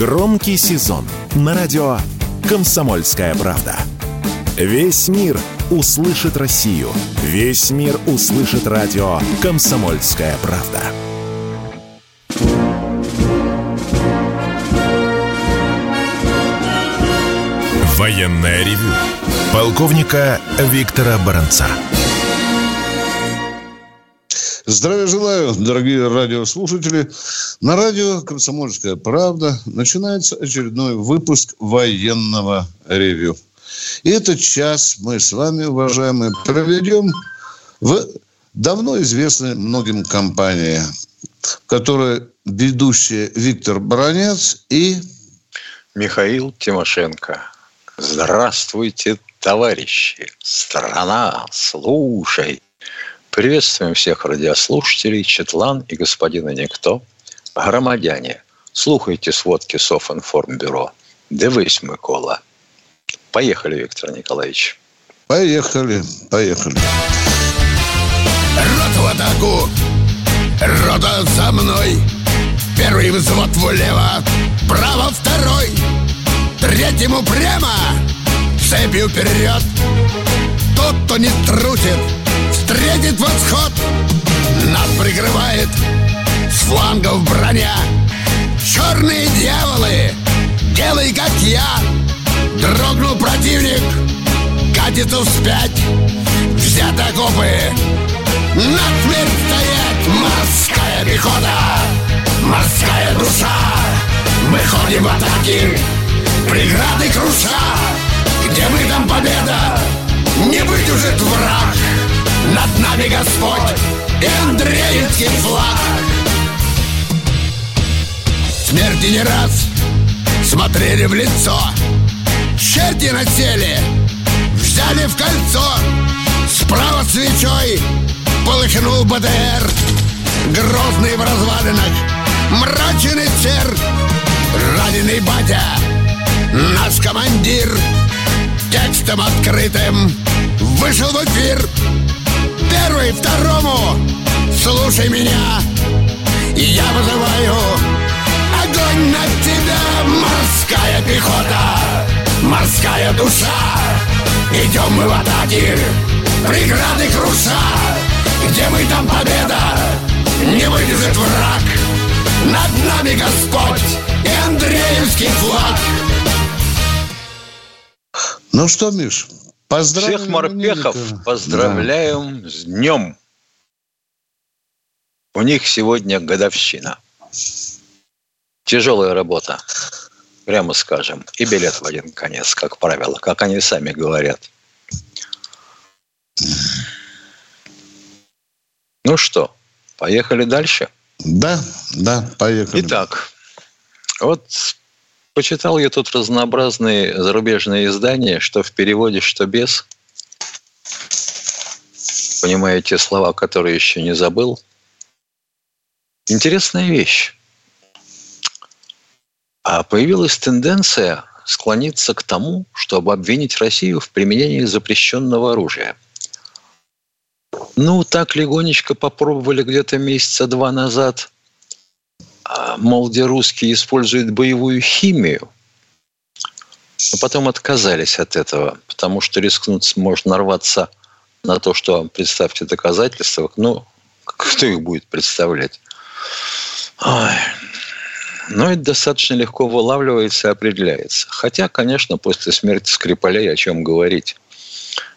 Громкий сезон на радио «Комсомольская правда». Весь мир услышит Россию. Весь мир услышит радио «Комсомольская правда». Военная ревю. Полковника Виктора Баранца. Здравия желаю, дорогие радиослушатели. На радио «Комсомольская правда» начинается очередной выпуск военного ревю. И этот час мы с вами, уважаемые, проведем в давно известной многим компании, в которой ведущие Виктор Баранец и Михаил Тимошенко. Здравствуйте, товарищи! Страна, слушай! Приветствуем всех радиослушателей, Четлан и господина Никто. Громадяне, слухайте сводки Софинформбюро. Дивись, Микола. Поехали, Виктор Николаевич. Поехали, поехали. Рот в атаку! Рота за мной! Первый взвод влево, право второй! Третьему прямо, цепью вперед! Тот, кто не трусит, встретит восход Нас прикрывает с флангов броня. Черные дьяволы, делай как я. Дрогнул противник, катится вспять. Взят окопы, насмерть стоять Морская пехота, морская душа. Мы ходим в атаки, преграды круша. Где мы там победа, не выдержит враг Над нами Господь и Андреевский флаг. Смерти не раз смотрели в лицо. Черти насели, взяли в кольцо. Справа свечой полыхнул БТР Грозный в развалинах, мрачный цер Раненый батя, наш командир. Текстом открытым вышел в эфир Первый, второму, слушай меня Я вызываю огонь на тебя. Морская пехота, морская душа. Идем мы в атаке, преграды круша. Где мы там победа, не выдержит враг. Над нами Господь и Андреевский флаг. Ну что, Миш, поздравляем Всех морпехов именинника. поздравляем с днем. У них сегодня годовщина. Тяжелая работа, прямо скажем. И билет в один конец, как правило, как они сами говорят. Ну что, поехали дальше? Да, да, поехали. Итак, вот почитал я тут разнообразные зарубежные издания, что в переводе, что без. Понимаете слова, которые еще не забыл. Интересная вещь. А появилась тенденция склониться к тому, чтобы обвинить Россию в применении запрещенного оружия. Ну, так легонечко попробовали где-то месяца два назад – мол, где русские используют боевую химию, но потом отказались от этого, потому что рискнуть можно нарваться на то, что, представьте, доказательства, ну, кто их будет представлять? Ой. Но это достаточно легко вылавливается и определяется. Хотя, конечно, после смерти Скрипалей о чем говорить.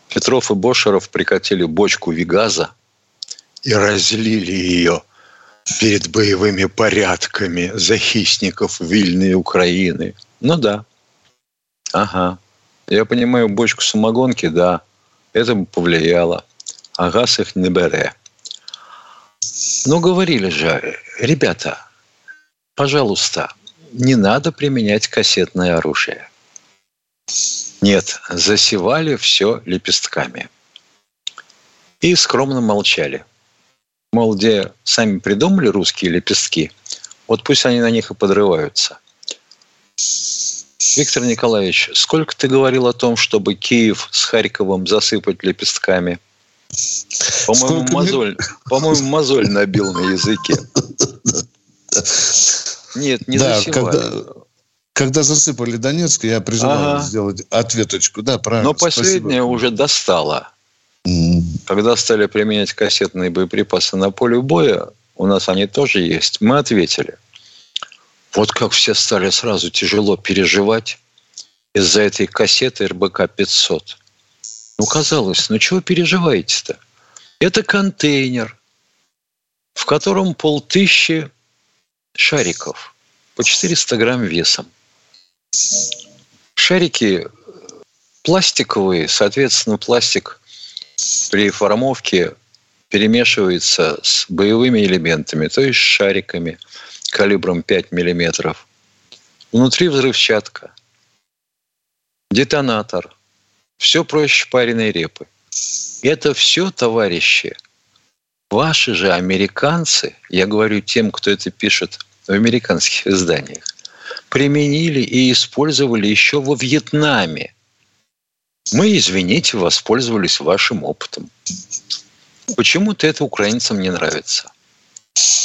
Петров и Бошеров прикатили бочку Вигаза и разлили ее – перед боевыми порядками захисников Вильны и Украины. Ну да. Ага. Я понимаю, бочку самогонки, да, это бы повлияло. А газ их не бере. Но говорили же, ребята, пожалуйста, не надо применять кассетное оружие. Нет, засевали все лепестками. И скромно молчали – мол, где сами придумали русские лепестки, вот пусть они на них и подрываются. Виктор Николаевич, сколько ты говорил о том, чтобы Киев с Харьковом засыпать лепестками? По-моему, мозоль, по-моему, мозоль набил на языке. Нет, не да, засевали. когда, Когда засыпали Донецк, я призывал ага. сделать ответочку. Да, правильно. Но последнее Спасибо. уже достало. Когда стали применять кассетные боеприпасы на поле боя, у нас они тоже есть, мы ответили. Вот как все стали сразу тяжело переживать из-за этой кассеты РБК-500. Ну, казалось, ну чего переживаете-то? Это контейнер, в котором полтыщи шариков по 400 грамм весом. Шарики пластиковые, соответственно, пластик при формовке перемешивается с боевыми элементами, то есть шариками калибром 5 миллиметров. Внутри взрывчатка, детонатор. Все проще пареной репы. Это все, товарищи, ваши же американцы, я говорю тем, кто это пишет в американских изданиях, применили и использовали еще во Вьетнаме. Мы, извините, воспользовались вашим опытом. Почему-то это украинцам не нравится.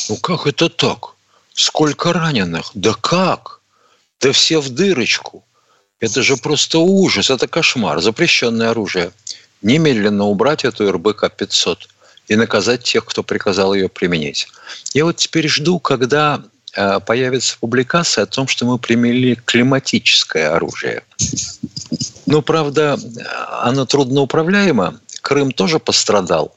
Ну как это так? Сколько раненых? Да как? Да все в дырочку. Это же просто ужас, это кошмар. Запрещенное оружие. Немедленно убрать эту РБК-500 и наказать тех, кто приказал ее применить. Я вот теперь жду, когда появится публикация о том, что мы применили климатическое оружие. Ну, правда, оно трудноуправляемо. Крым тоже пострадал.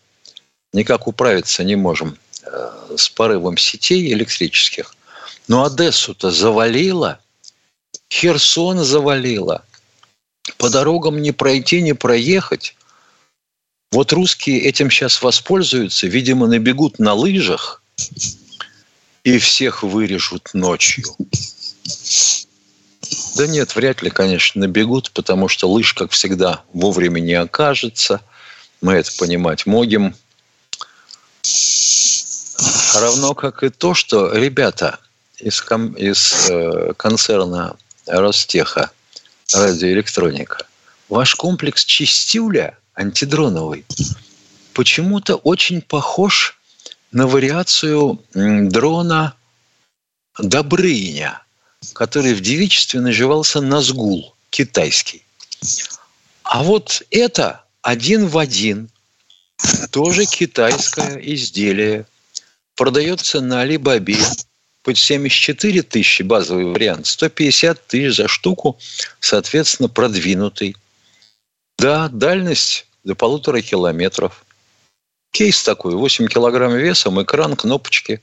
Никак управиться не можем э, с порывом сетей электрических. Но Одессу-то завалило – Херсон завалило. По дорогам не пройти, не проехать. Вот русские этим сейчас воспользуются, видимо, набегут на лыжах и всех вырежут ночью. Да нет, вряд ли, конечно, набегут, потому что лыж, как всегда, вовремя не окажется. Мы это понимать могем. Равно как и то, что ребята из, ком- из э, концерна Ростеха, радиоэлектроника, ваш комплекс чистюля антидроновый почему-то очень похож на вариацию дрона Добрыня, который в девичестве наживался Назгул, китайский. А вот это один в один, тоже китайское изделие, продается на Алибабе Хоть 74 тысячи базовый вариант, 150 тысяч за штуку, соответственно, продвинутый. Да, дальность до полутора километров. Кейс такой, 8 килограмм весом, экран, кнопочки.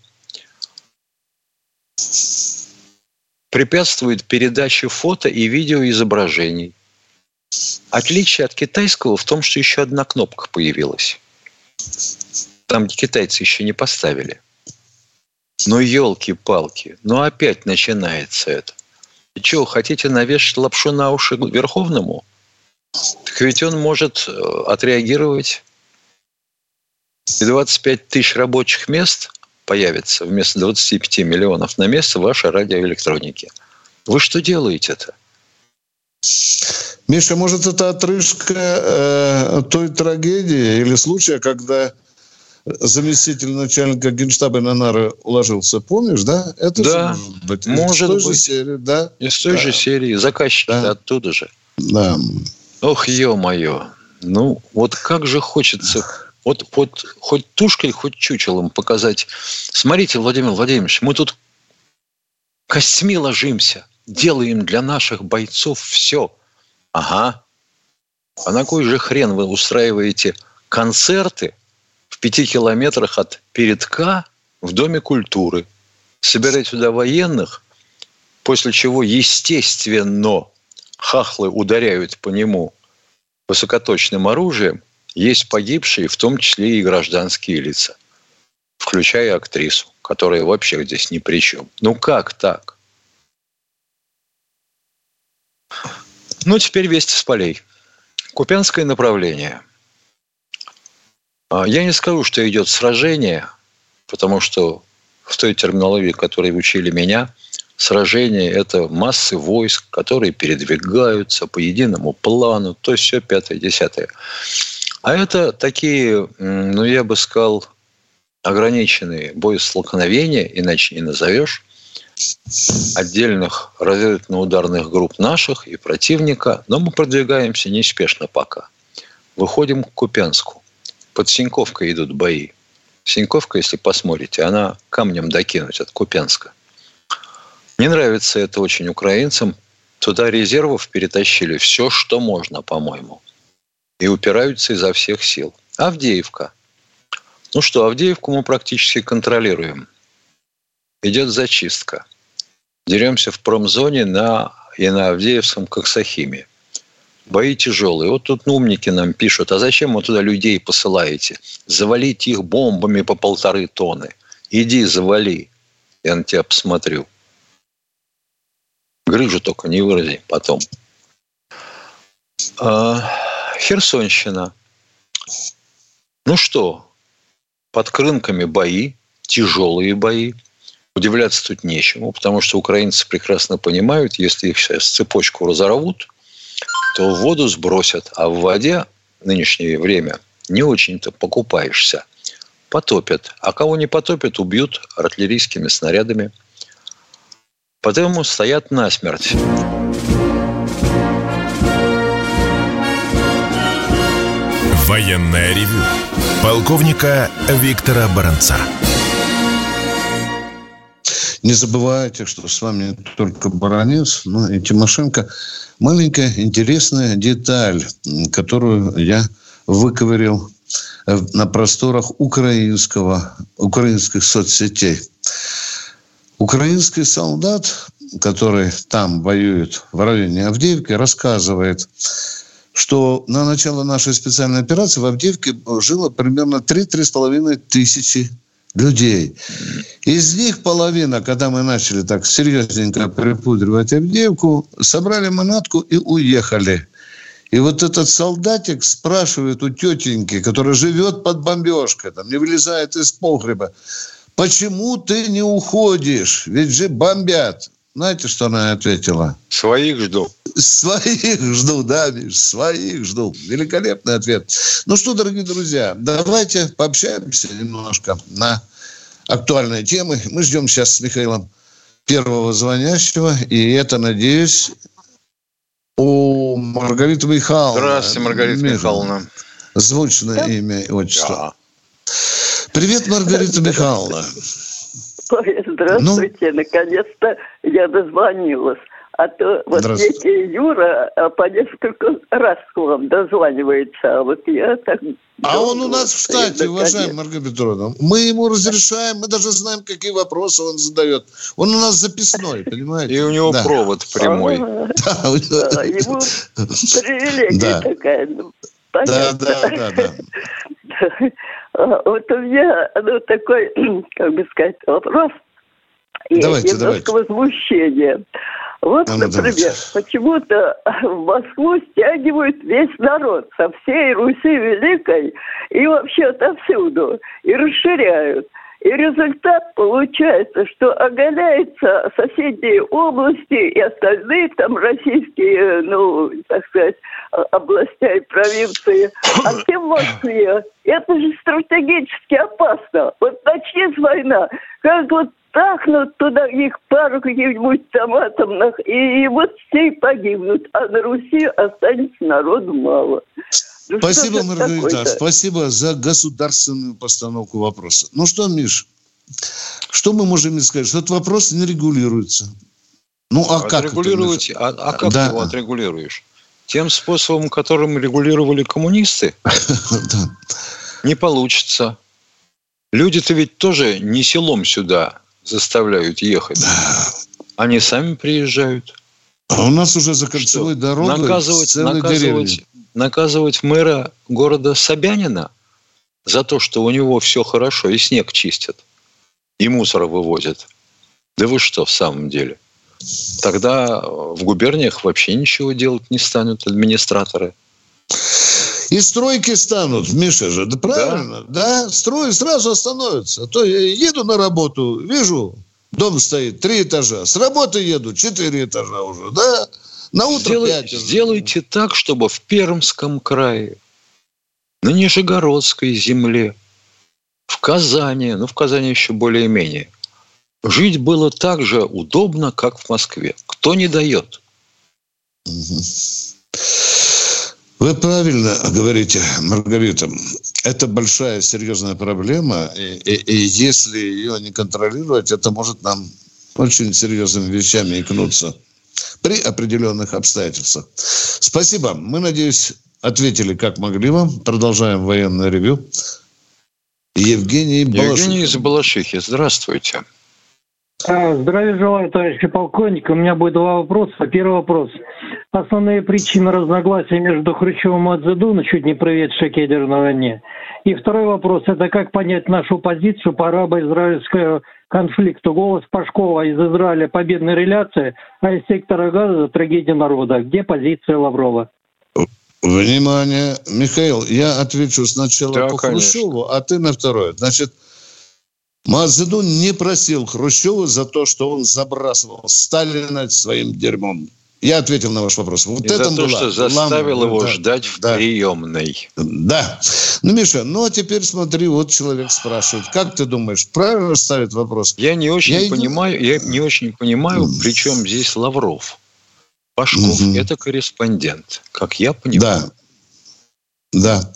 Препятствует передаче фото и видеоизображений. Отличие от китайского в том, что еще одна кнопка появилась. Там, где китайцы еще не поставили – ну, елки-палки, ну опять начинается это. Что, хотите навешать лапшу на уши Верховному? Так ведь он может э, отреагировать. И 25 тысяч рабочих мест появится вместо 25 миллионов на место вашей радиоэлектроники. Вы что делаете-то? Миша, может, это отрыжка э, той трагедии или случая, когда заместитель начальника генштаба на нары уложился, помнишь, да? Это да, же, может быть. Может из той быть. Же серии, да? Из той да. же серии. Заказчики да. оттуда же. Да. Ох, ё-моё. Ну, вот как же хочется вот, вот хоть тушкой, хоть чучелом показать. Смотрите, Владимир Владимирович, мы тут костьми ложимся, делаем для наших бойцов все. Ага. А на кой же хрен вы устраиваете концерты в пяти километрах от передка в Доме культуры. Собирать сюда военных, после чего, естественно, хахлы ударяют по нему высокоточным оружием, есть погибшие, в том числе и гражданские лица, включая актрису, которая вообще здесь ни при чем. Ну как так? Ну, теперь вести с полей. Купянское направление – а, я не скажу, что идет сражение, потому что в той терминологии, которой учили меня, сражение – это массы войск, которые передвигаются по единому плану, то есть все пятое, десятое. А это такие, ну, я бы сказал, ограниченные боестолкновения, иначе не назовешь, отдельных разведывательно-ударных групп наших и противника, но мы продвигаемся неспешно пока. Выходим к Купянску. Под Синьковкой идут бои. Синьковка, если посмотрите, она камнем докинуть от Купянска. Не нравится это очень украинцам. Туда резервов перетащили все, что можно, по-моему. И упираются изо всех сил. Авдеевка. Ну что, Авдеевку мы практически контролируем. Идет зачистка. Деремся в промзоне на, и на Авдеевском Коксахиме. Бои тяжелые. Вот тут умники нам пишут, а зачем вы туда людей посылаете? Завалите их бомбами по полторы тонны. Иди, завали. Я на тебя посмотрю. Грыжу только не вырази потом. А, Херсонщина. Ну что, под крынками бои, тяжелые бои. Удивляться тут нечему, потому что украинцы прекрасно понимают, если их сейчас цепочку разорвут, то в воду сбросят, а в воде в нынешнее время не очень-то покупаешься. Потопят. А кого не потопят, убьют артиллерийскими снарядами. Потому стоят насмерть. Военная ревю. Полковника Виктора Баранца. Не забывайте, что с вами не только Баранец, но и Тимошенко. Маленькая интересная деталь, которую я выковырил на просторах украинского, украинских соцсетей. Украинский солдат, который там воюет в районе Авдеевки, рассказывает, что на начало нашей специальной операции в Авдеевке жило примерно 3-3,5 тысячи людей. Из них половина, когда мы начали так серьезненько припудривать Авдеевку, собрали манатку и уехали. И вот этот солдатик спрашивает у тетеньки, которая живет под бомбежкой, там не вылезает из погреба, почему ты не уходишь? Ведь же бомбят. Знаете, что она ответила? Своих жду. Своих жду, да, Миш, своих жду. Великолепный ответ. Ну что, дорогие друзья, давайте пообщаемся немножко на актуальные темы. Мы ждем сейчас с Михаилом первого звонящего, и это, надеюсь, у Маргариты Михайловны. Здравствуйте, Маргарита. Михайловна. Звучное да? имя и отчество. Да. Привет, Маргарита Михайловна. Здравствуйте, ну, наконец-то я дозвонилась. А то вот некий Юра а, по несколько раз к вам дозванивается, а вот я так... А он у нас в штате, уважаемая Маргарита Петровна. Мы ему разрешаем, мы даже знаем, какие вопросы он задает. Он у нас записной, понимаете? И у него да. провод прямой. А, да, ему привилегия такая. Ну, да, да, да, да. Вот у меня ну, такой, как бы сказать, вопрос. Давайте, и немножко давайте. возмущение. Вот, ну, например, почему-то в Москву стягивают весь народ со всей Руси Великой и вообще отовсюду, и расширяют. И результат получается, что оголяются соседние области и остальные там российские, ну, так сказать, областя и провинции. А тем Москве это же стратегически опасно. Вот начнется война, как вот тахнут туда их пару каких-нибудь там атомных, и, и вот все погибнут, а на Руси останется народу мало. Ну, спасибо, Маргарита. Спасибо за государственную постановку вопроса. Ну что, Миш, что мы можем сказать? Что этот вопрос не регулируется. Ну, а как Отрегулировать, это? А, а как да. ты его отрегулируешь? Тем способом, которым регулировали коммунисты? Не получится. Люди-то ведь тоже не селом сюда заставляют ехать. Они сами приезжают. А у нас уже за кольцевой дорогой наказывать, наказывать, наказывать мэра города Собянина за то, что у него все хорошо, и снег чистят, и мусор вывозят. Да вы что в самом деле? Тогда в губерниях вообще ничего делать не станут администраторы. И стройки станут, Миша же, да правильно, да, да строй сразу остановятся. А то я еду на работу, вижу, дом стоит, три этажа, с работы еду, четыре этажа уже, да, на утро Сделай, 5. Сделайте так, чтобы в Пермском крае, на Нижегородской земле, в Казани, ну, в Казани еще более-менее, жить было так же удобно, как в Москве. Кто не дает? Вы правильно говорите, Маргарита. Это большая серьезная проблема, и, и, и если ее не контролировать, это может нам очень серьезными вещами икнуться при определенных обстоятельствах. Спасибо. Мы, надеюсь, ответили как могли вам. Продолжаем военное ревю. Евгений Балашихин. Евгений из Балашихи. Здравствуйте. А, здравия желаю, товарищи полковник. У меня будет два вопроса. Первый вопрос. Основные причины разногласий между Хрущевым и Мадзедуна, чуть не приведшие к ядерной войне. И второй вопрос. Это как понять нашу позицию по арабо-израильскому конфликту. Голос Пашкова из Израиля – победная реляция, а из сектора газа – трагедия народа. Где позиция Лаврова? Внимание, Михаил, я отвечу сначала да, по Хрущеву, а ты на второе. Значит, Мазедун не просил Хрущева за то, что он забрасывал Сталина своим дерьмом. Я ответил на ваш вопрос. Вот И это за то, была, что заставил его да, ждать в да, приемной. Да. Ну, Миша, ну а теперь смотри, вот человек спрашивает. Как ты думаешь, правильно ставит вопрос? Я не очень я понимаю, я не очень понимаю, при чем здесь Лавров. Пашков угу. это корреспондент, как я понимаю. Да. Да.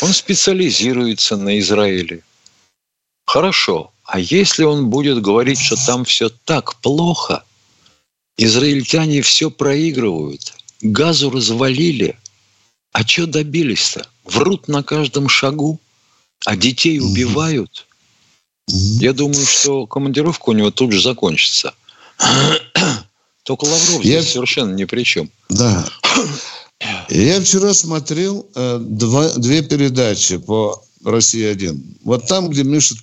Он специализируется на Израиле. Хорошо. А если он будет говорить, что там все так плохо, израильтяне все проигрывают, газу развалили, а что добились-то? Врут на каждом шагу, а детей убивают. Я думаю, что командировка у него тут же закончится. Только Лавров Я... здесь совершенно ни при чем. Да. Я вчера смотрел э, два, две передачи по Россия-1. Вот там, где Миша,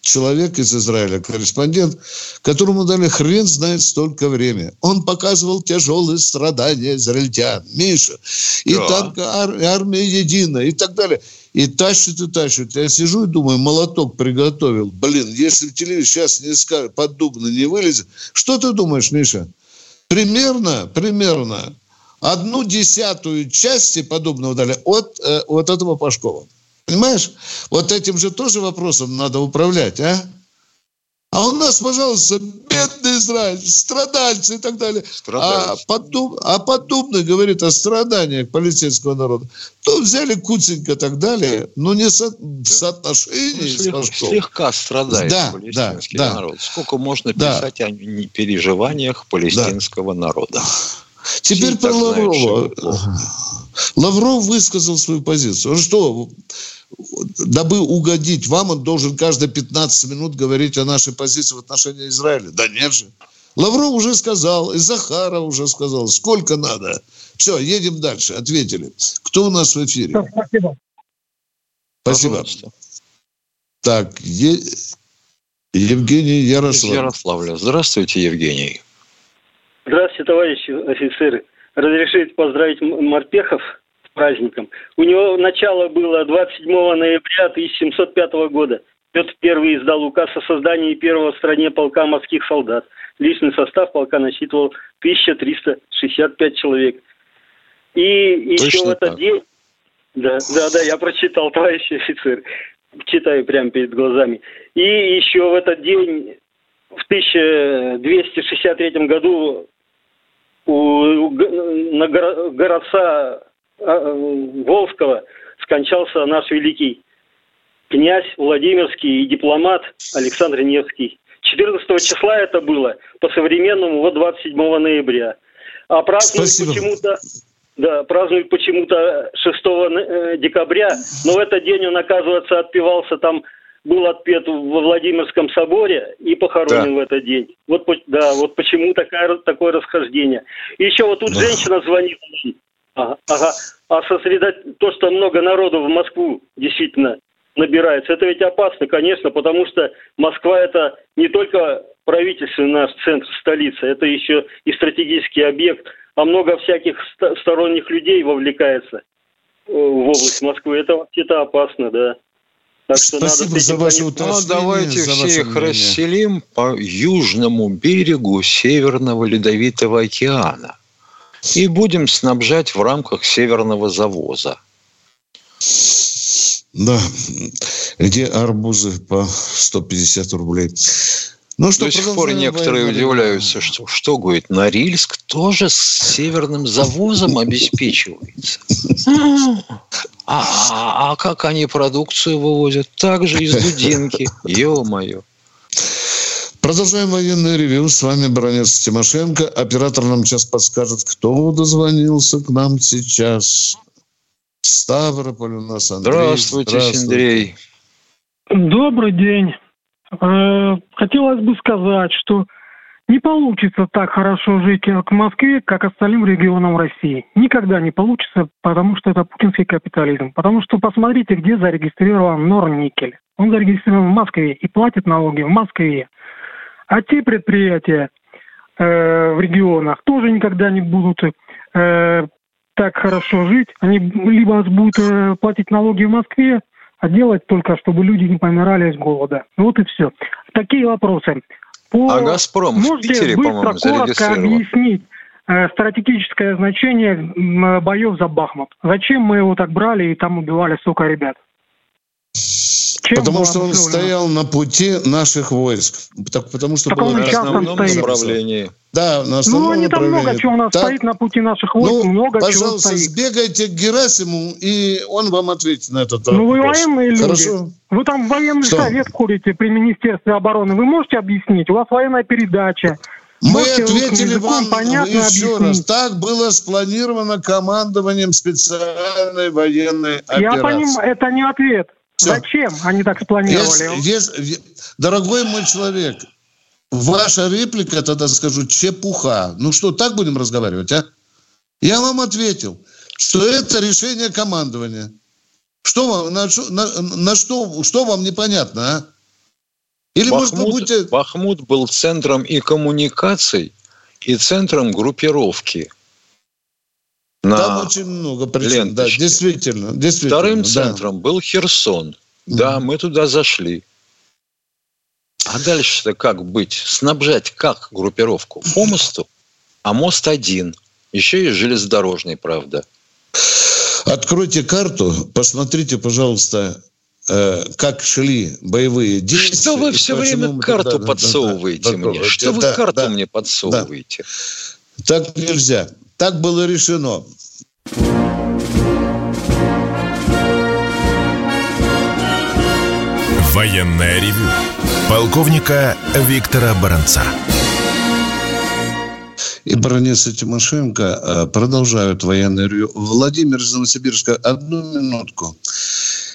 человек из Израиля, корреспондент, которому дали хрен знает столько времени. Он показывал тяжелые страдания израильтян. Миша. И да. там ар- армия единая и так далее. И тащит, и тащит. Я сижу и думаю, молоток приготовил. Блин, если телевизор сейчас не скажет, под дубно не вылезет. Что ты думаешь, Миша? Примерно, примерно одну десятую части подобного дали от, э, от этого Пашкова. Понимаешь? Вот этим же тоже вопросом надо управлять, а? А у нас, пожалуйста, бедный Израиль, страдальцы и так далее. А, подоб, а подобно говорит о страданиях палестинского народа. То взяли куценько и так далее, но не со, в соотношении ну, слег, Слегка страдает да, палестинский да, народ. Да. Сколько можно писать да. о переживаниях палестинского да. народа? Теперь Все про Лаврова. Лавров высказал свою позицию. Он что, дабы угодить вам, он должен каждые 15 минут говорить о нашей позиции в отношении Израиля. Да нет же. Лавров уже сказал, и Захаров уже сказал, сколько надо. Все, едем дальше. Ответили. Кто у нас в эфире? Спасибо. Спасибо. Пожалуйста. Так, е... Евгений Ярослав. Ярославля. Здравствуйте, Евгений. Здравствуйте, товарищи офицеры. Разрешите поздравить морпехов праздником. У него начало было 27 ноября 1705 года. Петр I издал указ о создании первого в стране полка морских солдат. Личный состав полка насчитывал 1365 человек. И Точно еще в этот так. день... Да, да, да, я прочитал, товарищ офицер. Читаю прямо перед глазами. И еще в этот день, в 1263 году, у, на городца а, э, Волжского скончался наш великий князь Владимирский и дипломат Александр Невский. 14 числа это было, по-современному, вот 27 ноября. А празднуют почему-то да, празднуют почему-то 6 э, декабря, но в этот день он, оказывается, отпевался там, был отпет во Владимирском соборе и похоронен да. в этот день. Вот, да, вот почему такая, такое расхождение. И еще вот тут да. женщина звонит, Ага, ага. А сосредоточить то, что много народу в Москву действительно набирается, это ведь опасно, конечно, потому что Москва это не только правительственный наш центр, столица, это еще и стратегический объект, а много всяких сторонних людей вовлекается э, в область Москвы. Это вообще-то опасно, да. Так что Спасибо надо за ваше уточнение. Ну, давайте за всех мнение. расселим по южному берегу Северного Ледовитого океана и будем снабжать в рамках северного завоза. Да, где арбузы по 150 рублей. Ну, что До сих пор некоторые войну. удивляются, что, что, говорит, Норильск тоже с северным завозом обеспечивается. А, а, а как они продукцию вывозят? Так же из Дудинки. Ё-моё. Продолжаем военное ревю. С вами Бронец Тимошенко. Оператор нам сейчас подскажет, кто дозвонился к нам сейчас. Ставрополь у нас Андрей. Здравствуйте, Здравствуйте. Андрей. Добрый день. Э, хотелось бы сказать, что не получится так хорошо жить к Москве, как остальным регионам России. Никогда не получится, потому что это путинский капитализм. Потому что посмотрите, где зарегистрирован Норникель. Он зарегистрирован в Москве и платит налоги в Москве. А те предприятия э, в регионах тоже никогда не будут э, так хорошо жить. Они либо будут э, платить налоги в Москве, а делать только, чтобы люди не помирали с голода. Вот и все. Такие вопросы. По... А «Газпром» Можете в Питере, быстро, коротко объяснить э, стратегическое значение боев за Бахмут? Зачем мы его так брали и там убивали столько ребят? Чем потому что он стоял на пути наших войск. Так, потому что так было он основном направлении. Да, на основном Ну, они там много чего у нас так, стоит на пути наших войск, ну, много пожалуйста, чего стоит. сбегайте к Герасиму, и он вам ответит на этот вопрос. Ну, вы военные люди. Хорошо? Вы там военный что? совет курите при Министерстве обороны. Вы можете объяснить? У вас военная передача. Мы Можете ответили вам понятно еще объяснить. раз. Так было спланировано командованием специальной военной операции. Я понимаю, это не ответ. Все. Зачем они так спланировали? Есть, есть, дорогой мой человек, ваша реплика, тогда скажу, чепуха. Ну что, так будем разговаривать, а? Я вам ответил, что это решение командования. Что вам, на, на, на что, что вам непонятно, а? Или, Бахмут, может, вы будете... Бахмут был центром и коммуникаций, и центром группировки – на Там очень много причин, да, действительно, действительно. Вторым да. центром был Херсон. Да, mm мы туда зашли. А дальше-то как быть? Снабжать как группировку? По мосту? А мост один. Еще и железнодорожный, правда. Откройте карту, посмотрите, пожалуйста, э, как шли боевые действия. Что вы все время карту да, подсовываете да, да, мне? Да, Что да, вы карту да, мне подсовываете? Да. Так нельзя. Так было решено. Военная ревю. Полковника Виктора Баранца. И баронесса Тимошенко э, продолжают военное ревю. Владимир из Новосибирска, одну минутку.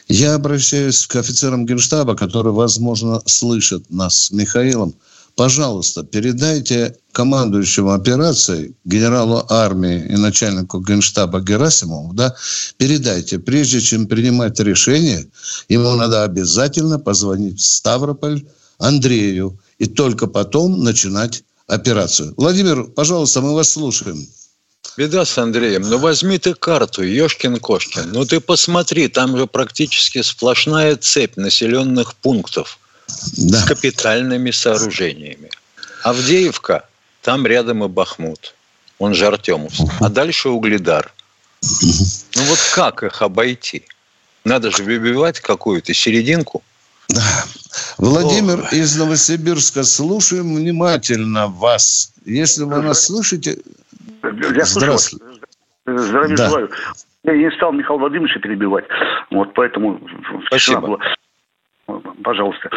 Я обращаюсь к офицерам Генштаба, которые, возможно, слышат нас с Михаилом пожалуйста, передайте командующему операцией, генералу армии и начальнику генштаба Герасимову, да, передайте, прежде чем принимать решение, ему надо обязательно позвонить в Ставрополь Андрею и только потом начинать операцию. Владимир, пожалуйста, мы вас слушаем. Беда с Андреем. Ну, возьми ты карту, Ешкин-Кошкин. Ну, ты посмотри, там же практически сплошная цепь населенных пунктов – да. с капитальными сооружениями. Авдеевка, там рядом и Бахмут, он же Артемовск, а дальше Угледар. Ну вот как их обойти? Надо же выбивать какую-то серединку. Да. Владимир О. из Новосибирска, слушаем внимательно вас. Если вы нас слышите... Я Здравствуйте. Здравия да. желаю. Я не стал Михаила Владимировича перебивать. Вот поэтому Спасибо. Была. Пожалуйста.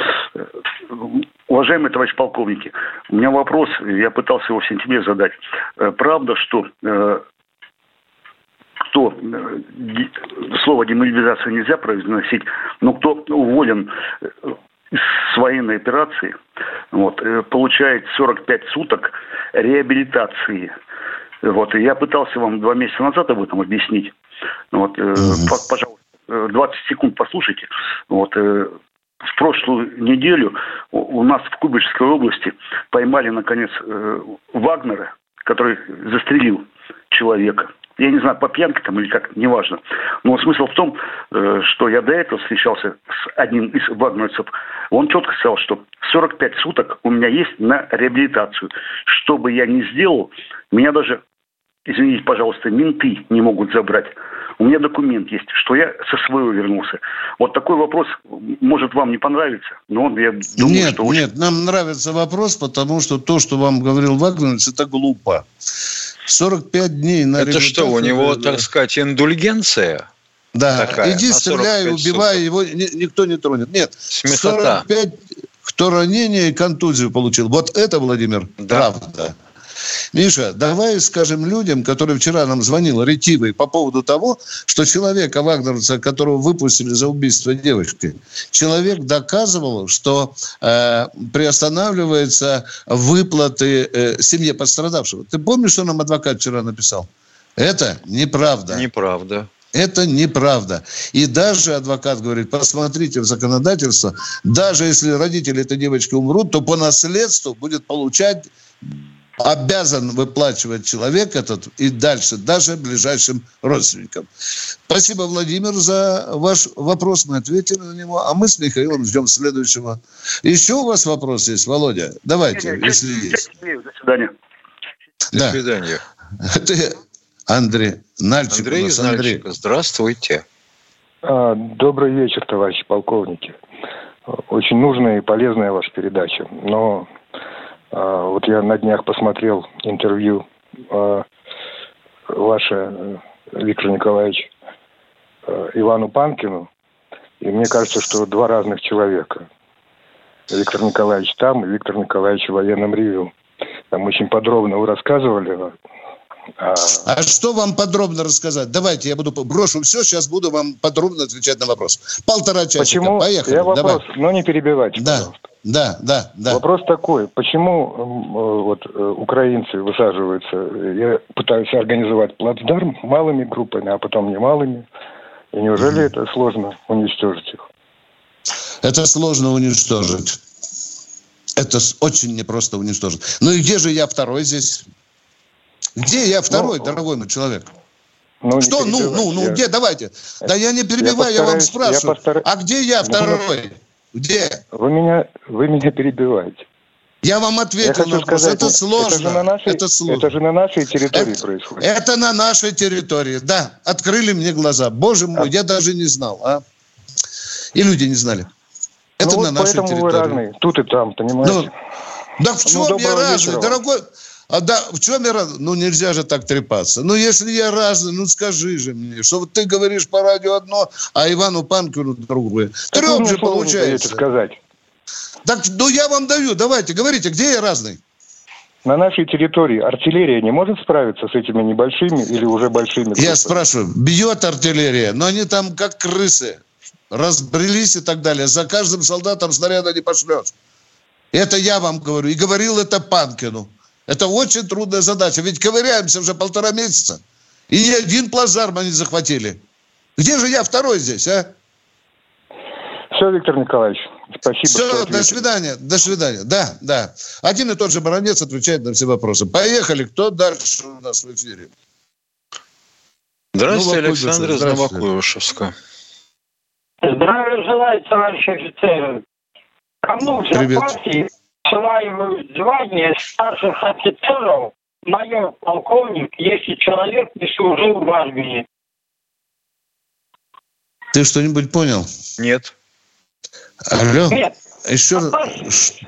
Уважаемые товарищи полковники, у меня вопрос, я пытался его в сентябре задать. Э, правда, что э, кто э, слово демобилизация нельзя произносить, но кто уволен с военной операции, вот, получает 45 суток реабилитации. Вот, и я пытался вам два месяца назад об этом объяснить. Вот, mm-hmm. пожалуйста, 20 секунд послушайте. Вот, прошлую неделю у нас в Кубышской области поймали, наконец, э, Вагнера, который застрелил человека. Я не знаю, по пьянке там или как, неважно. Но смысл в том, э, что я до этого встречался с одним из вагнерцев. Он четко сказал, что 45 суток у меня есть на реабилитацию. Что бы я ни сделал, меня даже, извините, пожалуйста, менты не могут забрать. У меня документ есть, что я со СВО вернулся. Вот такой вопрос может вам не понравиться, но он, я думаю, нет, что... Очень... Нет, нам нравится вопрос, потому что то, что вам говорил Вагнерович, это глупо. 45 дней на Это что, у него, так сказать, индульгенция? Да, такая, иди стреляй, убивай, его никто не тронет. Нет, Смехота. 45 кто ранение и контузию получил. Вот это, Владимир, да. правда. Миша, давай скажем людям, которые вчера нам звонил ретивый по поводу того, что человека вагнеровца, которого выпустили за убийство девочки, человек доказывал, что э, приостанавливаются выплаты э, семье пострадавшего. Ты помнишь, что нам адвокат вчера написал? Это неправда. Неправда. Это неправда. И даже адвокат говорит, посмотрите в законодательство, даже если родители этой девочки умрут, то по наследству будет получать обязан выплачивать человек этот и дальше, даже ближайшим родственникам. Спасибо, Владимир, за ваш вопрос. Мы ответили на него. А мы с Михаилом ждем следующего. Еще у вас вопрос есть, Володя? Давайте, нет, нет, если нет, есть. До свидания. До свидания. Это Андрей Нальчик. Андрей из Нальчика. Здравствуйте. А, добрый вечер, товарищи полковники. Очень нужная и полезная ваша передача. Но вот я на днях посмотрел интервью а, ваше, э, Виктор Николаевич, э, Ивану Панкину. И мне кажется, что два разных человека. Виктор Николаевич там и Виктор Николаевич в военном ревю. Там очень подробно вы рассказывали а... а что вам подробно рассказать? Давайте я буду брошу все, сейчас буду вам подробно отвечать на вопрос. Полтора часа. Почему? Поехали. Я вопрос, Давай. но не перебивайте, да. пожалуйста. Да, да, да. Вопрос такой: почему э, вот э, украинцы высаживаются, я пытаются организовать плацдарм малыми группами, а потом немалыми? И неужели mm-hmm. это сложно уничтожить их? Это сложно уничтожить. Это очень непросто уничтожить. Ну и где же я второй здесь? Где я второй, ну, дорогой мой человек? Ну, что? Ну, ну, ну, я... где? Давайте. Да я не перебиваю, я, я вам спрашиваю. Я постар... А где я ну, второй? Где? Вы меня, вы меня перебиваете. Я вам ответил я на вопрос. Сказать, это сложно. Это же на нашей, это сложно. Это же на нашей территории это, происходит. Это на нашей территории, да. Открыли мне глаза. Боже мой, а... я даже не знал. А? И люди не знали. Это ну на вот нашей территории. Вы разные. Тут и там, понимаете? Ну, да в чем ну, я разный, дорогой? А да, в чем я раз... Ну, нельзя же так трепаться. Ну, если я разный, ну, скажи же мне, что вот ты говоришь по радио одно, а Ивану Панкину другое. Трем же получается. сказать. Так, ну, я вам даю, давайте, говорите, где я разный? На нашей территории артиллерия не может справиться с этими небольшими или уже большими группами? Я спрашиваю, бьет артиллерия, но они там как крысы, разбрелись и так далее. За каждым солдатом снаряда не пошлешь. Это я вам говорю. И говорил это Панкину. Это очень трудная задача. Ведь ковыряемся уже полтора месяца. И ни один плацдарм они захватили. Где же я второй здесь, а? Все, Виктор Николаевич. Спасибо. Все, до свидания. До свидания. Да, да. Один и тот же баронец отвечает на все вопросы. Поехали. Кто дальше у нас в эфире? Здравствуйте, Александр из Новокуйбышевска. Здравия желаю, товарищ офицер. Кому в Привет присваивают звание старших офицеров майор, полковник, если человек не служил в армии. Ты что-нибудь понял? Нет. Алло? Нет. Еще раз.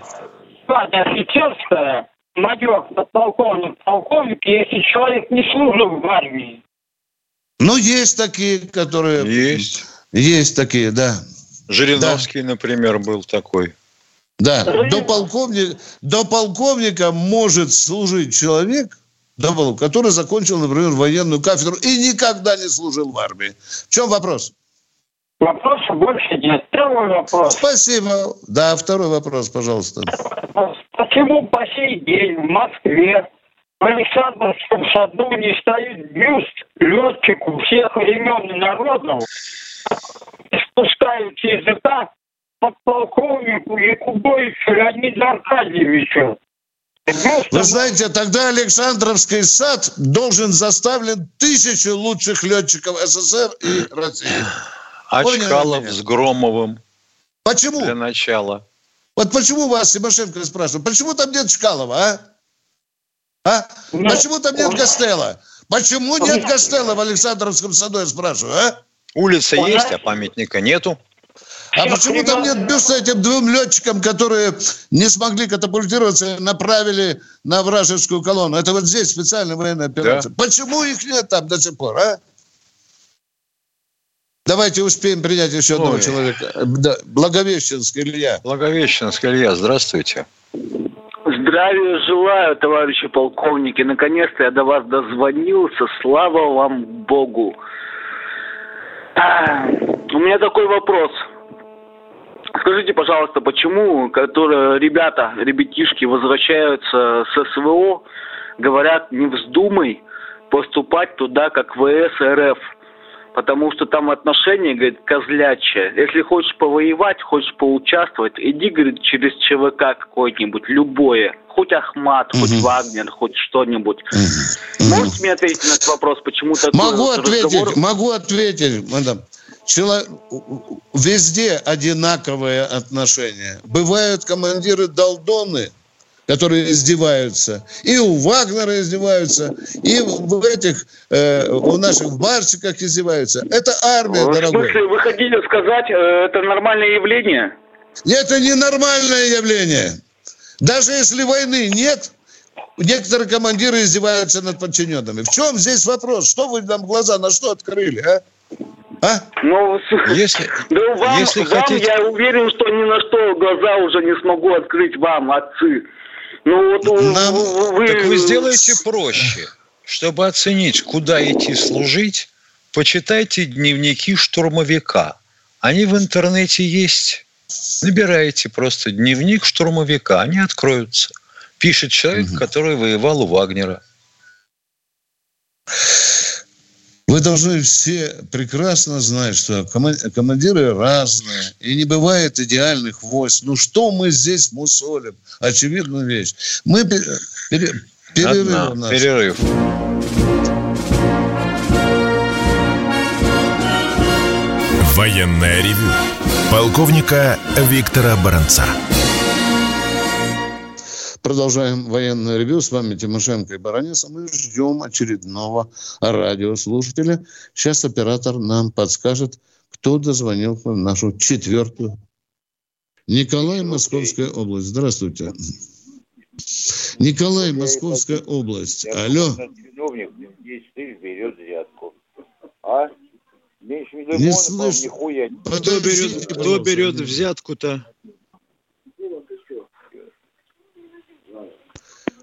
Звание офицерское, майор, полковник, полковник, если человек не служил в армии. Ну, есть такие, которые... Есть. Есть такие, да. Жириновский, да. например, был такой. Да, до полковника, до полковника может служить человек, который закончил, например, военную кафедру и никогда не служил в армии. В чем вопрос? Вопроса больше нет. Второй вопрос. Спасибо. Да, второй вопрос, пожалуйста. Почему по сей день в Москве в Александровском саду не стоит бюст летчику всех времен и народов, спускают языка подполковнику Якубовичу Леониду Аркадьевичу. Вы знаете, тогда Александровский сад должен заставлен тысячу лучших летчиков СССР и России. А Чкалов с Громовым. Почему? Для начала. Вот почему вас Тимошенко спрашивает, почему там нет Чкалова, а? А? Нет. Почему там нет Гастелла? Почему нет Костелла в Александровском саду, я спрашиваю, а? Улица есть, а памятника нету. А почему там нет бюста этим двум летчикам, которые не смогли катапультироваться и направили на вражескую колонну? Это вот здесь специальная военная операция. Да. Почему их нет там до сих пор, а? Давайте успеем принять еще одного Ой. человека. Да, Благовещенск Илья. Благовещенск Илья, здравствуйте. Здравия желаю, товарищи полковники. Наконец-то я до вас дозвонился. Слава вам Богу. А, у меня такой вопрос. Скажите, пожалуйста, почему, которые ребята, ребятишки возвращаются с СВО, говорят, не вздумай поступать туда, как ВС РФ – потому что там отношения, говорит, козлячие. Если хочешь повоевать, хочешь поучаствовать, иди, говорит, через ЧВК какой-нибудь, любое. Хоть Ахмат, угу. хоть Вагнер, хоть что-нибудь. Угу. Можете мне ответить на этот вопрос, почему такой Могу ответить, разговор... могу ответить, мадам. Чело... Везде одинаковые отношения. Бывают командиры долдоны, которые издеваются. И у Вагнера издеваются, и в этих, э, у наших барщиках издеваются. Это армия, в дорогой. В смысле, вы хотели сказать, э, это нормальное явление? Это не нормальное явление. Даже если войны нет, некоторые командиры издеваются над подчиненными. В чем здесь вопрос? Что вы нам глаза на что открыли, а? А? Ну, если, да вам, если вам хотите... я уверен, что ни на что глаза уже не смогу открыть вам, отцы. Ну, вот Нам... вы... Так вы сделаете проще. Чтобы оценить, куда идти служить, почитайте дневники штурмовика. Они в интернете есть. Набираете просто дневник штурмовика, они откроются. Пишет человек, угу. который воевал у Вагнера. Вы должны все прекрасно знать, что командиры разные, и не бывает идеальных войск. Ну что мы здесь мусолим? Очевидная вещь. Мы пере, перерыв Одна, у нас. Перерыв. Военная ревю. Полковника Виктора Баранца. Продолжаем военное ревю. С вами Тимошенко и Баранец. Мы ждем очередного радиослушателя. Сейчас оператор нам подскажет, кто дозвонил в нашу четвертую. Николай, Московская область. Здравствуйте. Николай, Московская область. Алло. Чиновник 10 тысяч берет взятку. А? Меньше миллиона, не слышу. Кто берет, кто берет взятку-то?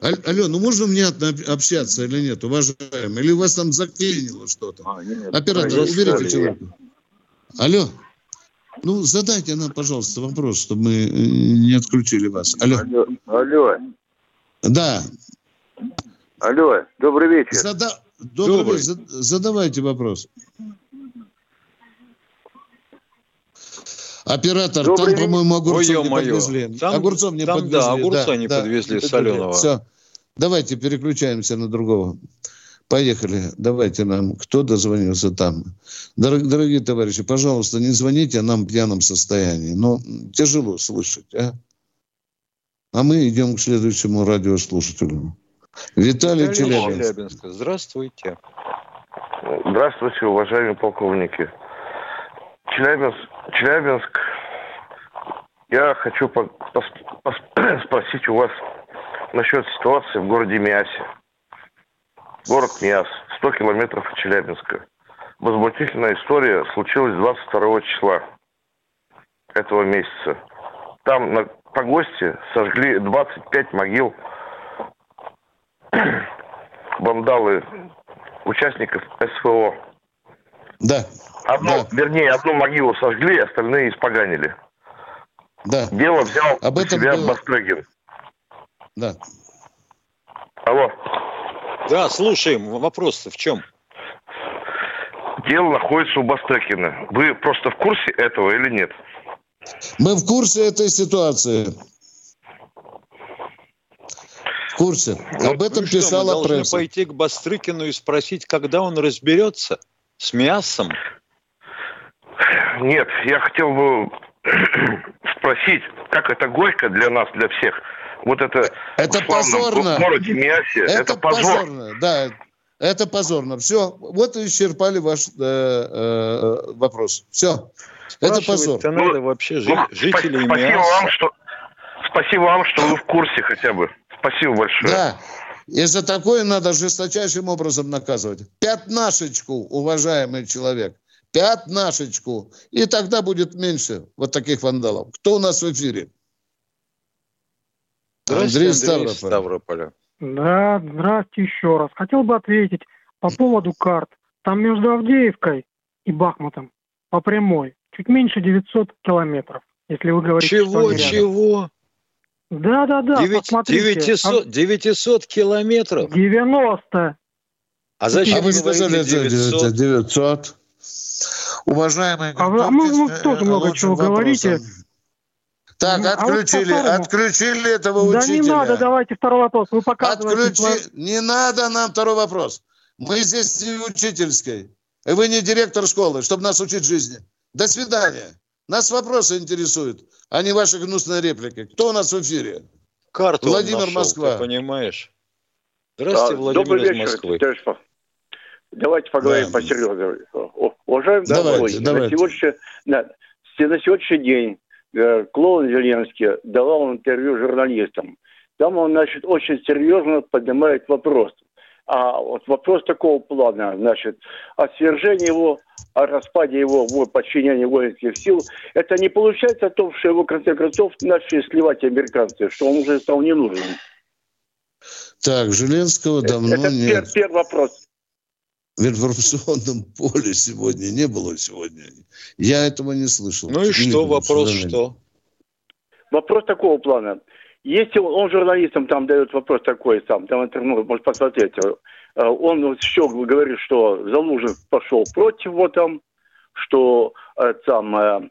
Алло, ну можно мне общаться или нет, уважаемый? Или у вас там заклинило что-то? А, Оператор, уберите человека. Алло. Ну, задайте нам, пожалуйста, вопрос, чтобы мы э, не отключили вас. Алло. Алло. Алло. Да. Алло, добрый вечер. Зада... Добрый, добрый. вечер. Задавайте вопрос. Оператор, Добрый там, по-моему, огурцов не подвезли. Там, огурцов не там, подвезли. Да, огурца да, не да, подвезли да, соленого. Все. Давайте переключаемся на другого. Поехали. Давайте нам. Кто дозвонился там? Дорог, дорогие товарищи, пожалуйста, не звоните нам в пьяном состоянии. Но тяжело слышать, а? А мы идем к следующему радиослушателю. Виталий, Виталий Челябинск. Челябинск. Здравствуйте. Здравствуйте, уважаемые полковники. Челябинск, Челябинск. Я хочу спросить у вас насчет ситуации в городе Миасе. Город Миас, 100 километров от Челябинска. Возмутительная история случилась 22 числа этого месяца. Там на погосте сожгли 25 могил вандалы участников СВО. Да. Одну, да. Вернее, одну могилу сожгли, остальные испоганили. Да. Дело взял Об этом себя было... Бастрыгин. Да. Алло. Да, слушаем. вопрос в чем? Дело находится у Бастрыкина. Вы просто в курсе этого или нет? Мы в курсе этой ситуации. В курсе. Ну, Об этом писала что, мы пресса. пойти к Бастрыкину и спросить, когда он разберется с мясом? Нет, я хотел бы спросить, как это горько для нас, для всех. Вот это, это позорно. в городе Миасе, это, это позор. позорно, да. Это позорно. Все, вот и исчерпали ваш э, э, вопрос. Все. Это позор. Надо вообще жи- ну, жителей спасибо вам, что Спасибо вам, что вы в курсе хотя бы. Спасибо большое. Да. И за такое надо жесточайшим образом наказывать. Пятнашечку, уважаемый человек. Пятнашечку. И тогда будет меньше вот таких вандалов. Кто у нас в эфире? Андрей, Андрей Ставрополь. Ставрополя. Да, здравствуйте еще раз. Хотел бы ответить по поводу карт. Там между Авдеевкой и Бахмутом по прямой чуть меньше 900 километров, если вы говорите, Чего, что чего? Да, да, да. 9, посмотрите. 900, 900 километров? 90. А зачем а вы сказали 900? 900? Уважаемые а вы, мы, вы тоже много чего вопросом. говорите. Так, отключили, а вот отключили этого да учителя. Да не надо, давайте второй вопрос. Вы показываете... Отключи... Не надо нам второй вопрос. Мы здесь не учительской. И вы не директор школы, чтобы нас учить жизни. До свидания. Нас вопросы интересуют, а не ваши гнусные реплики. Кто у нас в эфире? Карту Владимир нашел, Москва. Ты понимаешь? Здравствуйте, а, Владимир Добрый из Москвы. Вечер, Давайте поговорим да. посерьезнее. Уважаемый давайте, давайте. На, сегодняшний, на, на сегодняшний день э, клоун Зеленский давал интервью журналистам. Там он, значит, очень серьезно поднимает вопрос. А вот вопрос такого плана, значит, о свержении его, о распаде его в подчинении воинских сил, это не получается то, что его, в конце концов, начали сливать американцы, что он уже стал не нужен. Так, Желенского давно это нет. Это первый вопрос. В информационном поле сегодня не было сегодня. Я этого не слышал. Ну и что, вопрос что? Вопрос такого плана. Если он, он журналистам там дает вопрос такой сам, там ну, может посмотреть, э, он все говорит, что Залужин пошел против его там, что э, там э,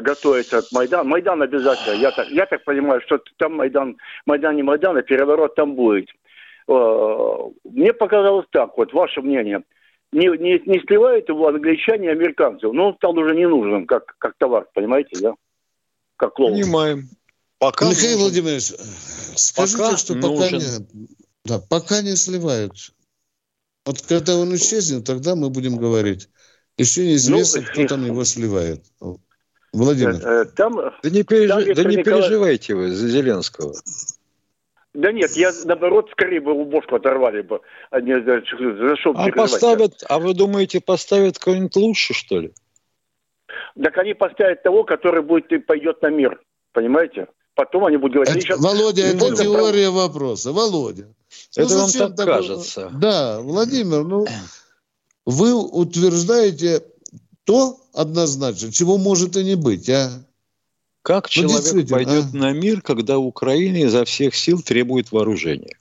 готовится к Майдану. Майдан обязательно. Я так, я так понимаю, что там Майдан, Майдан не Майдан, а переворот там будет. Э, мне показалось так, вот ваше мнение. Не, не, не сливают его англичане и американцы, но он стал уже не нужен, как, как товар, понимаете, да? Как клоун. Понимаем. Пока Михаил нужен. Владимирович, скажите, пока что пока не, да, пока не сливают. Вот когда он исчезнет, тогда мы будем говорить. Еще неизвестно, ну, кто там его сливает. Владимир. Э, э, там, да не, переж... там, да не Николай... переживайте вы за Зеленского. Да нет, я наоборот скорее бы бошку оторвали бы, а не за, за что а поставят, а вы думаете, поставят кого-нибудь лучше, что ли? Так они поставят того, который будет и пойдет на мир, понимаете? Потом они будут говорить... Это, Володя, это теория прав... вопроса. Володя. Это ну, вам так такое? кажется. Да, Владимир, ну, вы утверждаете то однозначно, чего может и не быть, а? Как ну, человек пойдет а? на мир, когда Украина изо всех сил требует вооружения?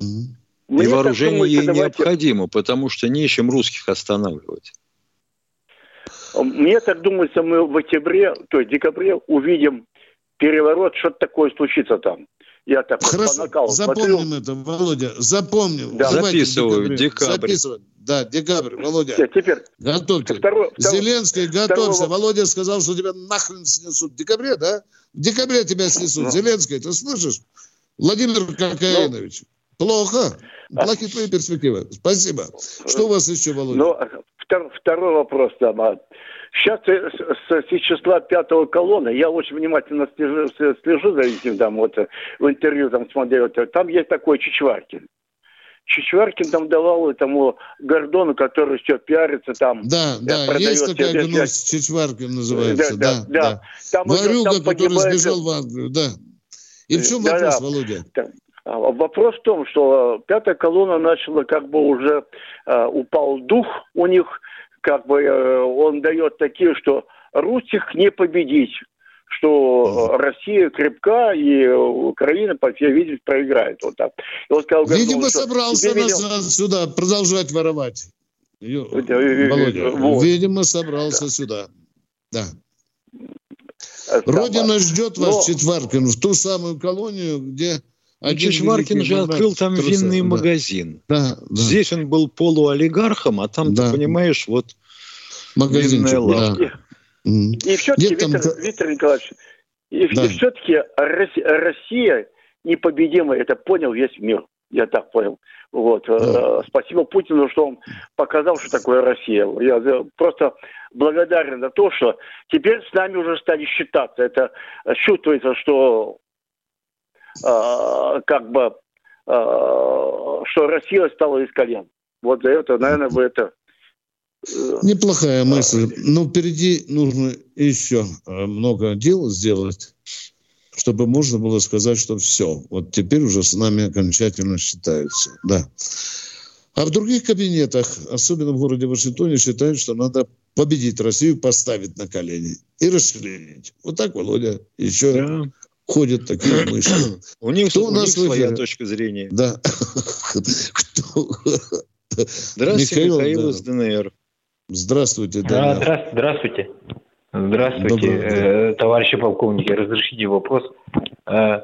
Mm-hmm. И вооружение думаете, ей давайте... необходимо, потому что нечем русских останавливать. Мне так думается, мы в октябре, то есть декабре увидим переворот, что-то такое случится там. Я так Хорошо, вот запомним смотрю. это, Володя, запомним. Да. Записываю, декабрь. Да, декабрь, Володя. Все, теперь. Готовьте. Второй, Зеленский, готовься. Второго... Володя сказал, что тебя нахрен снесут в декабре, да? В декабре тебя снесут. Ну. Зеленский, ты слышишь? Владимир Кокаинович. Ну. Плохо. Плохие твои перспективы. Спасибо. Что у вас еще, Володя? Ну, второй вопрос. Да, Сейчас с, с, числа пятого колонна, я очень внимательно слежу, слежу за этим, там, вот в интервью там смотрел, там есть такой Чичваркин. Чичваркин там давал этому Гордону, который все пиарится там. Да, да, есть такая гнус, Чичваркин называется, да, да. да. да. Там Варюга, там который погибает... сбежал в Англию, да. И в чем да, вопрос, да. Володя? А, вопрос в том, что пятая колонна начала, как бы уже э, упал дух у них, как бы э, он дает такие, что русских не победить что Россия крепка, и Украина, по всей видимости, проиграет. Вот так. И он сказал, Видимо, что собрался видел... сюда продолжать воровать. Володя, вот. видимо, собрался да. сюда. Да. Родина ждет вас, Но... Четваркин, в ту самую колонию, где ну, Чичваркин же открыл там труса, винный да. магазин. Да, да. Здесь он был полуолигархом, а там, да. ты понимаешь, вот винная лавка. Да. И все-таки, Виктор, там... Виктор Николаевич, и, да. и все-таки Россия непобедима, это понял весь мир. я так понял. Вот. Да. Спасибо Путину, что он показал, что такое Россия. Я просто благодарен за то, что теперь с нами уже стали считаться. Это чувствуется, что э, как бы э, что Россия стала из колен. Вот за это, наверное, вы это Неплохая мысль. Но впереди нужно еще много дел сделать чтобы можно было сказать, что все, вот теперь уже с нами окончательно считаются. Да. А в других кабинетах, особенно в городе Вашингтоне, считают, что надо победить Россию, поставить на колени и расчленить. Вот так, Володя, еще да. Ходят такие мысли. У них, Кто у нас своя точка зрения. Да. Здравствуйте, Михаил, из ДНР. Здравствуйте, ДНР. Здравствуйте. Здравствуйте, э, товарищи полковники. Разрешите вопрос. Э,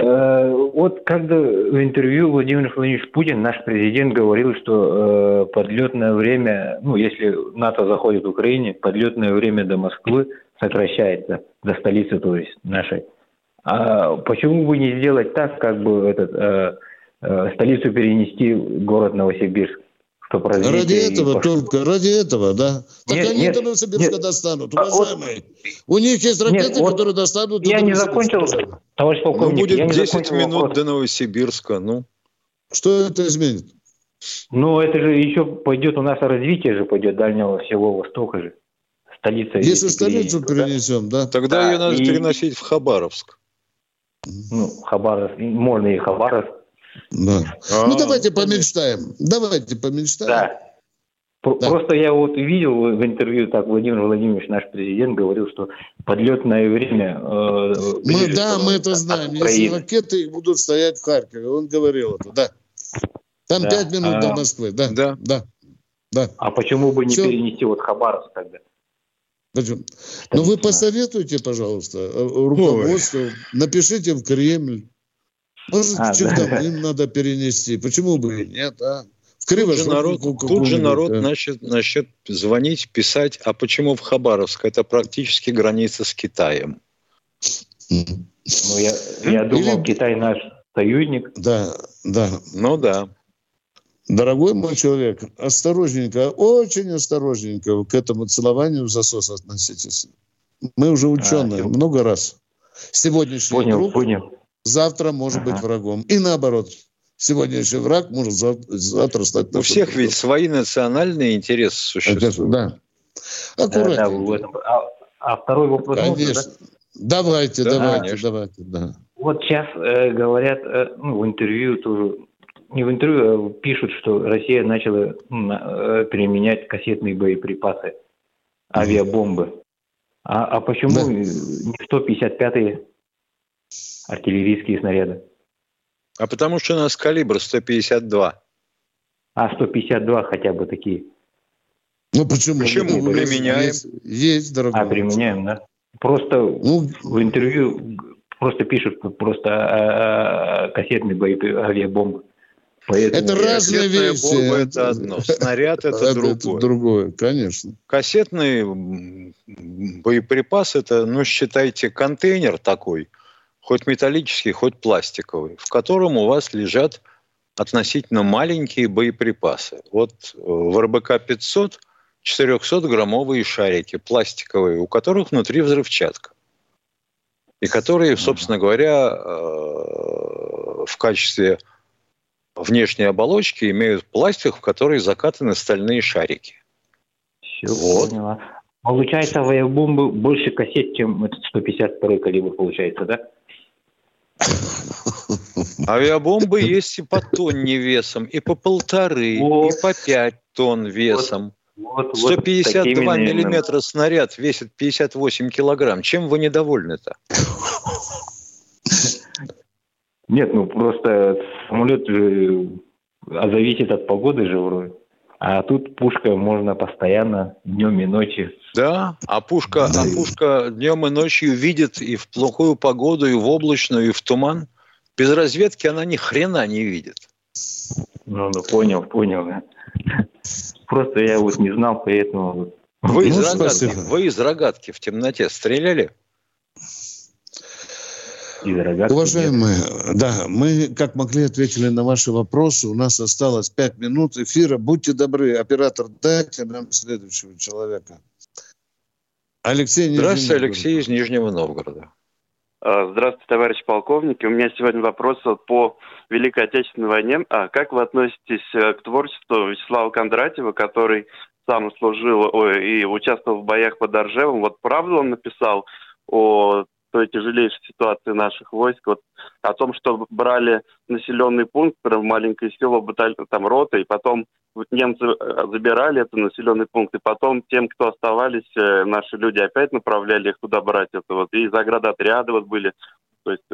э, вот когда в интервью Владимир Владимирович Путин, наш президент, говорил, что э, подлетное время, ну, если НАТО заходит в Украине, подлетное время до Москвы сокращается, до столицы, то есть нашей. А почему бы не сделать так, как бы этот, э, э, столицу перенести в город Новосибирск? чтобы Ради этого пошло. только, ради этого, да. Так нет, они нет, до Новосибирска нет. достанут, уважаемые. Вот, У них есть ракеты, нет, вот которые достанут Я не закончил, товарищ полковник. Ну, будет 10 минут вопрос. до Новосибирска, ну. Что это изменит? Ну, это же еще пойдет у нас развитие же пойдет Дальнего всего Востока же. Столица. Если столицу перенесем, да? Тогда да, ее надо и... переносить в Хабаровск. Ну, Хабаровск, можно и Хабаровск, да. А, ну, давайте помечтаем. Давайте помечтаем. Да. Да. Просто я вот видел в интервью, так Владимир Владимирович, наш президент, говорил, что подлетное время... Э, мы, да, мы это знаем. Если ракеты будут стоять в Харькове, он говорил это, да. Там пять да. минут а, до Москвы, да, да, да. да. А почему бы не Все. перенести вот Хабаровск тогда? Почему? Ну вы посоветуйте, пожалуйста, э, руководству, Ой. напишите в Кремль. Может, а, да. им надо перенести. Почему бы и нет, а? В Криво тут же народ, тут же народ да. начнет, начнет звонить, писать, а почему в Хабаровск? Это практически граница с Китаем. Ну, я, я думал, Или... Китай наш союзник. Да, да. Ну, да. Дорогой мой человек, осторожненько, очень осторожненько к этому целованию в засос относитесь. Мы уже ученые а, много раз. Сегодняшний понял, круг понял завтра может ага. быть врагом. И наоборот, сегодняшний враг может завтра стать... У всех ведь свои национальные интересы существуют. Да. Аккуратнее. Да, да, а, а второй вопрос... Конечно. Можно, да? Давайте, да, давайте, конечно. давайте, да. Вот сейчас э, говорят, э, ну, в интервью тоже, не в интервью, а пишут, что Россия начала э, применять кассетные боеприпасы, авиабомбы. А, а почему да. не 155-е артиллерийские снаряды. А потому что у нас калибр 152. А 152 хотя бы такие. Ну почему? Почему ну, применяем? Есть, есть дорогой. А применяем, да. Просто ну, в интервью просто пишут просто а, а, кассетные бои авиабомбы. Поэтому это разные вещи. Бомба – это одно, снаряд – это другое. Это другое, конечно. Кассетный боеприпас – это, ну, считайте, контейнер такой, хоть металлический, хоть пластиковый, в котором у вас лежат относительно маленькие боеприпасы. Вот э, в РБК-500 400-граммовые шарики пластиковые, у которых внутри взрывчатка. И которые, собственно говоря, э, в качестве внешней оболочки имеют пластик, в который закатаны стальные шарики. Все вот. поняла. Получается, авиабомбы больше кассет, чем этот 152 калибр получается, да? Авиабомбы есть и по тонне весом, и по полторы, вот. и по пять тонн весом. Вот, вот, 152 вот миллиметра снаряд весит 58 килограмм. Чем вы недовольны-то? Нет, ну просто самолет же а зависит от погоды же вроде. А тут пушка можно постоянно днем и ночью. Да, а пушка, да. а пушка днем и ночью видит и в плохую погоду, и в облачную, и в туман. Без разведки она ни хрена не видит. Ну, ну понял, понял. Просто я вот не знал, поэтому... Вы, из ну, рогатки, вы из рогатки в темноте стреляли? Уважаемые, да, мы как могли ответили на ваши вопросы. У нас осталось пять минут эфира. Будьте добры, оператор, дайте нам следующего человека. Алексей Здравствуйте, Алексей из Нижнего Новгорода. А, здравствуйте, товарищ полковник. У меня сегодня вопрос по Великой Отечественной войне. А как вы относитесь э, к творчеству Вячеслава Кондратьева, который сам служил ой, и участвовал в боях под Оржевом? Вот правду он написал о той тяжелейшей ситуации наших войск, вот о том, что брали населенный пункт, прям маленькое село, баталь... там рота, и потом вот немцы э, забирали этот населенный пункт, и потом тем, кто оставались, э, наши люди опять направляли их туда брать это вот, и заградотряды вот были, то есть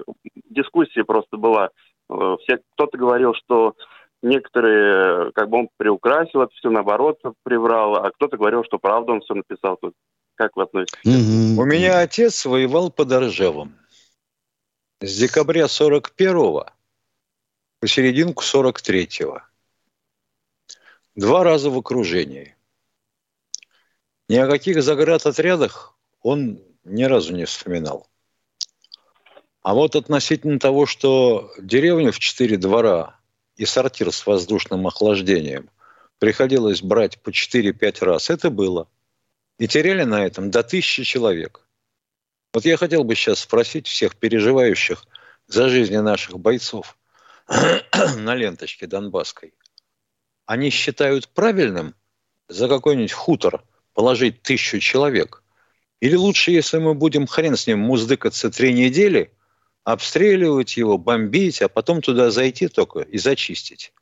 дискуссия просто была. Э, все, кто-то говорил, что некоторые, как бы он приукрасил это все, наоборот, приврал, а кто-то говорил, что правда он все написал тут. Как вы относитесь? Mm-hmm. У меня отец воевал под Ржевом. С декабря 41-го по серединку 43-го. Два раза в окружении. Ни о каких заградотрядах он ни разу не вспоминал. А вот относительно того, что деревню в четыре двора и сортир с воздушным охлаждением приходилось брать по 4-5 раз, это было. И теряли на этом до тысячи человек. Вот я хотел бы сейчас спросить всех переживающих за жизни наших бойцов на ленточке Донбасской. Они считают правильным за какой-нибудь хутор положить тысячу человек? Или лучше, если мы будем хрен с ним муздыкаться три недели, обстреливать его, бомбить, а потом туда зайти только и зачистить?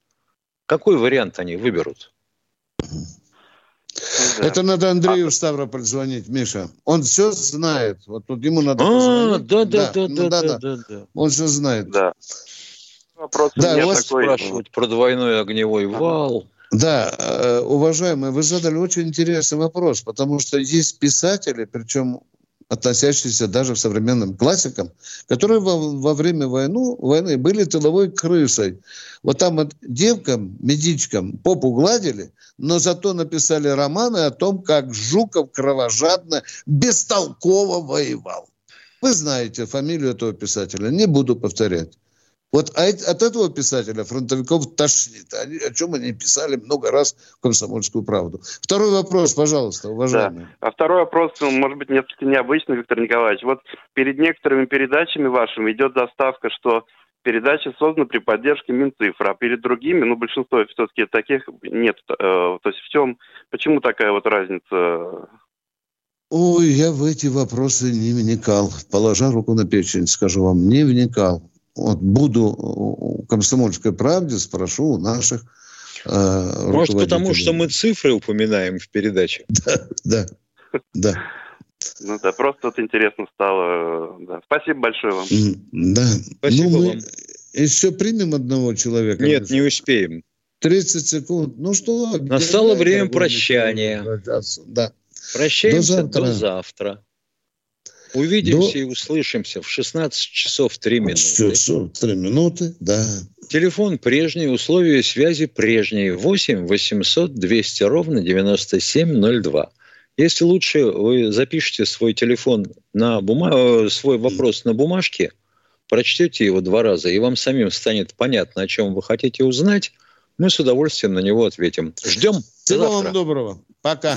Какой вариант они выберут? Да. Это надо Андрею а... Ставрополь звонить, Миша. Он все знает. Вот тут ему надо а, Да, да, да, да, да, да, да, да. Он все знает. Да. Вопрос да, у вас такой... спрашивать про двойной огневой вал. Да, э, уважаемые, вы задали очень интересный вопрос, потому что есть писатели, причем относящиеся даже к современным классикам, которые во, во время войны, войны были тыловой крысой. Вот там вот девкам, медичкам попу гладили, но зато написали романы о том, как Жуков кровожадно, бестолково воевал. Вы знаете фамилию этого писателя, не буду повторять. Вот от этого писателя фронтовиков тошнит. Они, о чем они писали много раз в «Комсомольскую правду». Второй вопрос, пожалуйста, уважаемый. Да. А второй вопрос, может быть, несколько необычный, Виктор Николаевич. Вот перед некоторыми передачами вашими идет заставка, что передача создана при поддержке Минцифры, а перед другими, ну, большинство все-таки таких нет. Э, то есть в чем, почему такая вот разница? Ой, я в эти вопросы не вникал. Положа руку на печень, скажу вам, не вникал вот буду в комсомольской правде, спрошу у наших э, Может, потому что мы цифры упоминаем в передаче? Да, да, да. Ну да, просто вот интересно стало. Да. Спасибо большое вам. Да. Спасибо ну, мы вам. Еще примем одного человека? Нет, не успеем. 30 секунд. Ну что? Настало время прощания. Да. Прощаемся до завтра. До завтра. Увидимся До... и услышимся в 16 часов 3 минуты. Часов 3 минуты, да. Телефон прежний, условия связи прежние. 8 800 200 ровно 9702. Если лучше вы запишите свой телефон на бумаг... Э, свой вопрос на бумажке, прочтете его два раза, и вам самим станет понятно, о чем вы хотите узнать, мы с удовольствием на него ответим. Ждем. Всего вам доброго. Пока.